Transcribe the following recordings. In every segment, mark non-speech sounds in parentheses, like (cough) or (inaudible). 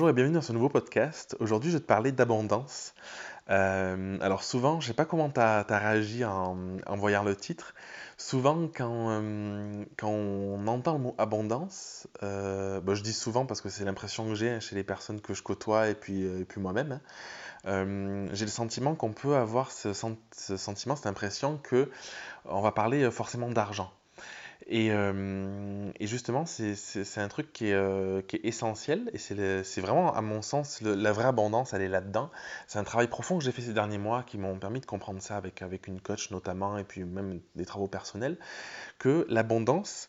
Bonjour et bienvenue dans ce nouveau podcast. Aujourd'hui, je vais te parler d'abondance. Euh, alors souvent, je sais pas comment tu as, réagi en, voyant le titre. Souvent, quand, euh, on entend le mot abondance, euh, bah, je dis souvent parce que c'est l'impression que j'ai chez les personnes que je côtoie et puis, et puis moi-même. Hein. j'ai le sentiment qu'on peut avoir ce, ce sentiment, cette impression que on va parler forcément d'argent. Et, euh, et justement, c'est un truc qui est, euh, qui est essentiel et c'est vraiment, à mon sens, la vraie abondance, elle est là-dedans. C'est un travail profond que j'ai fait ces derniers mois qui m'ont permis de comprendre ça avec, avec une coach notamment et puis même des travaux personnels, que l'abondance,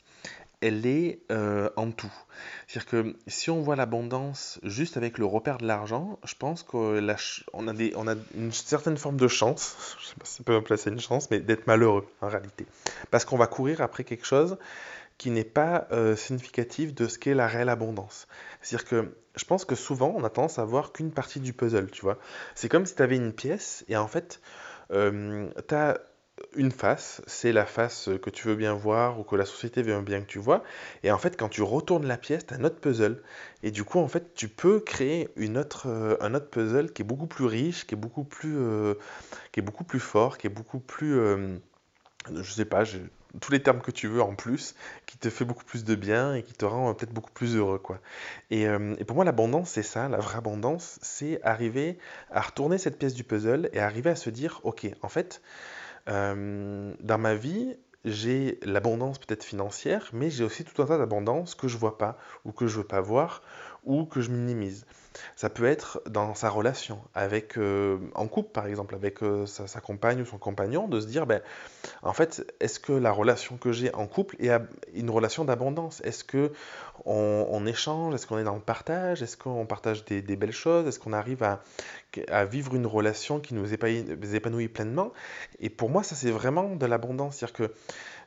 elle est euh, en tout. C'est-à-dire que si on voit l'abondance juste avec le repère de l'argent, je pense qu'on a, une certaine forme de chance, (laughs) je ne sais pas si on peut placer une chance, mais d'être malheureux en réalité. Parce qu'on va courir après quelque chose qui n'est pas euh, significatif de ce qu'est la réelle abondance. C'est-à-dire que je pense que souvent on a tendance à voir qu'une partie du puzzle, tu vois. C'est comme si tu avais une pièce et en fait, euh, tu as une face, c'est la face que tu veux bien voir ou que la société veut bien que tu vois. Et en fait, quand tu retournes la pièce, tu as un autre puzzle. Et du coup, en fait, tu peux créer une autre, euh, un autre puzzle qui est beaucoup plus riche, qui est beaucoup plus, euh, qui est beaucoup plus fort, qui est beaucoup plus, euh, je sais pas, tous les termes que tu veux en plus, qui te fait beaucoup plus de bien et qui te rend peut-être beaucoup plus heureux, quoi. Et, et pour moi, l'abondance, c'est ça, la vraie abondance, c'est arriver à retourner cette pièce du puzzle et arriver à se dire, ok, en fait, euh, dans ma vie, j'ai l'abondance peut-être financière, mais j'ai aussi tout un tas d'abondance que je vois pas, ou que je veux pas voir, ou que je minimise. Ça peut être dans sa relation, avec, euh, en couple par exemple, avec euh, sa, compagne ou son compagnon, de se dire, ben, en fait, est-ce que la relation que j'ai en couple est une relation d'abondance? Est-ce que on, échange? Est-ce qu'on est dans le partage? Est-ce qu'on partage des, belles choses? Est-ce qu'on arrive à, vivre une relation qui nous épanouit pleinement? Et pour moi, ça c'est vraiment de l'abondance. C'est-à-dire que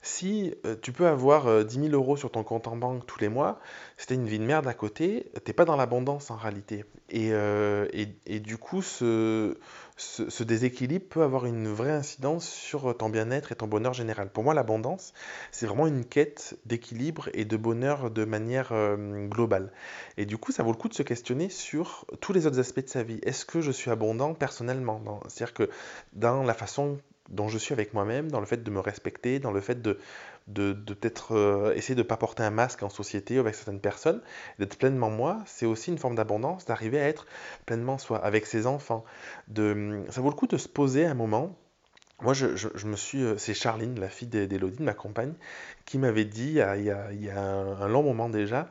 si euh, tu peux avoir 10 000 euros sur ton compte en banque tous les mois, tu une vie de merde à côté, t'es pas dans l'abondance en réalité. Et, euh, et, et, du coup, ce, ce, déséquilibre peut avoir une vraie incidence sur ton bien-être et ton bonheur général. Pour moi, l'abondance, c'est vraiment une quête d'équilibre et de bonheur de manière euh, globale. Et du coup, ça vaut le coup de se questionner sur tous les autres aspects de sa vie. Est-ce que je suis abondant personnellement C'est-à-dire que dans la façon dont je suis avec moi-même, dans le fait de me respecter, dans le fait de, de, de peut-être euh, essayer de ne pas porter un masque en société avec certaines personnes, d'être pleinement moi, c'est aussi une forme d'abondance, d'arriver à être pleinement soi, avec ses enfants. De, ça vaut le coup de se poser un moment. Moi, je, me suis. Euh, c'est Charline, la fille d'Elodie, de ma compagne, qui m'avait dit il y a, un, long moment déjà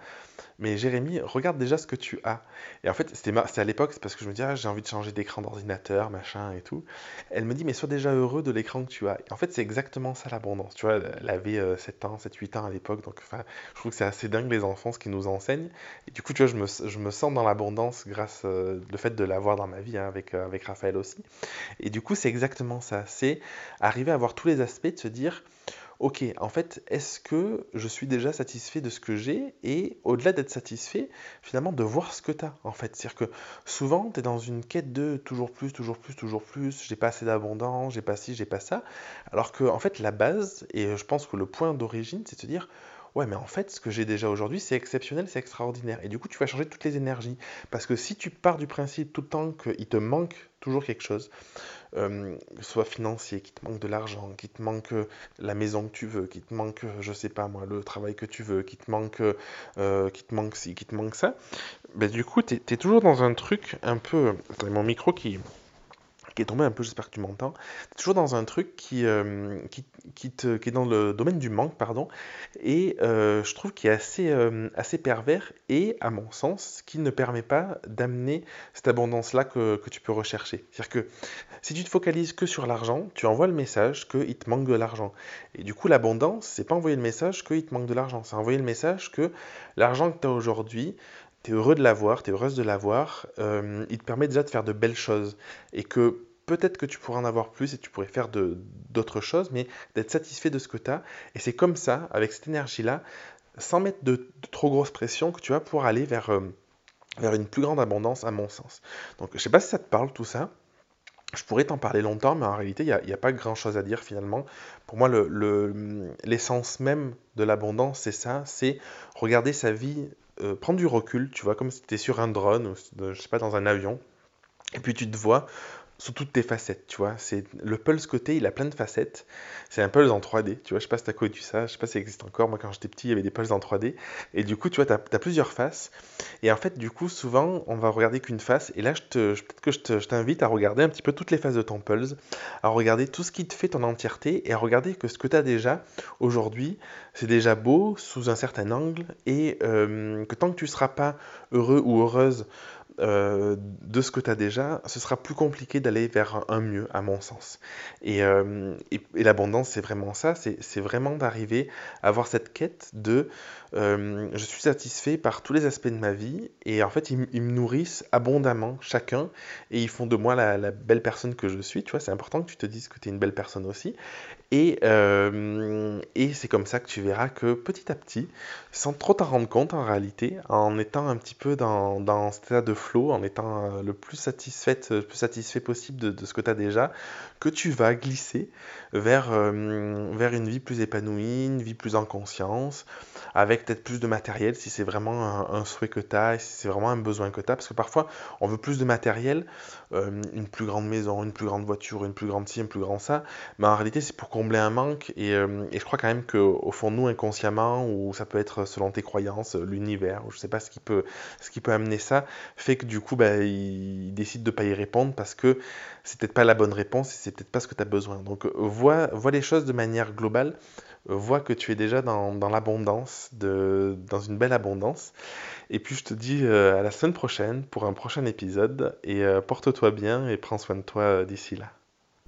mais Jérémy, regarde déjà ce que tu as. Et en fait, c'était à l'époque, c'est parce que je me disais, ah, j'ai envie de changer d'écran d'ordinateur, machin et tout. Elle me dit, mais sois déjà heureux de l'écran que tu as. Et en fait, c'est exactement ça l'abondance. Tu vois, elle avait 7 euh, ans, 7, 8 ans à l'époque. Donc, enfin, je trouve que c'est assez dingue les enfants, ce qu'ils nous enseignent. Et du coup, tu vois, je me, je me sens dans l'abondance grâce au euh, fait de l'avoir dans ma vie, hein, avec, avec Raphaël aussi. Et du coup, c'est exactement ça. C'est arriver à voir tous les aspects, de se dire, ok, en fait, est-ce que je suis déjà satisfait de ce que j'ai Et au-delà d'être satisfait, finalement, de voir ce que tu as, en fait. C'est-à-dire que souvent, tu es dans une quête de toujours plus, toujours plus, toujours plus, j'ai pas assez d'abondance, j'ai pas ci, j'ai pas ça. Alors que, en fait, la base, et je pense que le point d'origine, c'est de se dire, ouais, mais en fait, ce que j'ai déjà aujourd'hui, c'est exceptionnel, c'est extraordinaire. Et du coup, tu vas changer toutes les énergies. Parce que si tu pars du principe tout le temps qu'il te manque toujours quelque chose, euh, soit financier, qui te manque de l'argent, qui te manque euh, la maison que tu veux, qui te manque, euh, je sais pas moi, le travail que tu veux, qui te manque, te manque ci, qui te manque ça, ben, du coup, tu es, toujours dans un truc un peu. Attends, mon micro qui qui est tombé un peu, j'espère que tu m'entends. toujours dans un truc qui, euh, qui, qui, te, qui, est dans le domaine du manque, pardon, et euh, je trouve qu'il est assez, euh, assez pervers et, à mon sens, qui ne permet pas d'amener cette abondance-là que, que, tu peux rechercher. C'est-à-dire que si tu te focalises que sur l'argent, tu envoies le message qu'il te manque de l'argent. Et du coup, l'abondance, c'est pas envoyer le message qu'il te manque de l'argent, c'est envoyer le message que l'argent que tu as aujourd'hui, tu es heureux de l'avoir, tu es heureuse de l'avoir, euh, il te permet déjà de faire de belles choses. Et que peut-être que tu pourrais en avoir plus et tu pourrais faire d'autres choses, mais d'être satisfait de ce que tu as. Et c'est comme ça, avec cette énergie-là, sans mettre de, trop grosse pression, que tu vas pouvoir aller vers, euh, vers une plus grande abondance, à mon sens. Donc, je ne sais pas si ça te parle tout ça. Je pourrais t'en parler longtemps, mais en réalité, il n'y a, pas grand-chose à dire finalement. Pour moi, l'essence le, même de l'abondance, c'est ça, c'est regarder sa vie euh, prends du recul, tu vois, comme si tu étais sur un drone ou je sais pas dans un avion, et puis tu te vois sous toutes tes facettes, tu vois. C'est le Pulse côté, il a plein de facettes. C'est un Pulse en 3D, tu vois. Je sais pas si t'as connu ça, je sais pas si ça existe encore. Moi, quand j'étais petit, il y avait des Pulse en 3D. Et du coup, tu vois, t'as as plusieurs faces. Et en fait, du coup, souvent, on va regarder qu'une face. Et là, je te, peut-être que je t'invite à regarder un petit peu toutes les faces de ton Pulse, à regarder tout ce qui te fait ton entièreté et à regarder que ce que tu as déjà aujourd'hui, c'est déjà beau sous un certain angle et euh, que tant que tu seras pas heureux ou heureuse euh, de ce que tu as déjà, ce sera plus compliqué d'aller vers un, mieux, à mon sens. Euh, et, l'abondance, c'est vraiment ça, c'est vraiment d'arriver à avoir cette quête de euh, je suis satisfait par tous les aspects de ma vie, et en fait, ils, me nourrissent abondamment, chacun, et ils font de moi la, la belle personne que je suis. Tu vois, c'est important que tu te dises que tu es une belle personne aussi. Et, et c'est comme ça que tu verras que petit à petit, sans trop t'en rendre compte en réalité, en étant un petit peu dans, dans cet état de flow, en étant euh, le plus, satisfait, le plus satisfait possible de, ce que tu as déjà, que tu vas glisser vers, euh, vers une vie plus épanouie, une vie plus en conscience, avec peut-être plus de matériel si c'est vraiment un, souhait que tu as, si c'est vraiment un besoin que tu as, parce que parfois on veut plus de matériel, euh, une plus grande maison, une plus grande voiture, une plus grande ci, un plus grand ça, mais en réalité c'est pour combler un manque, et, et je crois quand même qu'au fond de nous, inconsciemment, ou ça peut être selon tes croyances, l'univers, ou je sais pas ce qui peut, ce qui peut amener ça, fait que du coup, bah, il décide de pas y répondre parce que c'est peut-être pas la bonne réponse et c'est peut-être pas ce que tu as besoin. Donc, vois, vois les choses de manière globale, vois que tu es déjà dans, dans l'abondance, dans une belle abondance. Et puis, je te dis euh, à la semaine prochaine pour un prochain épisode et euh, porte-toi bien et prends soin de toi euh, d'ici là.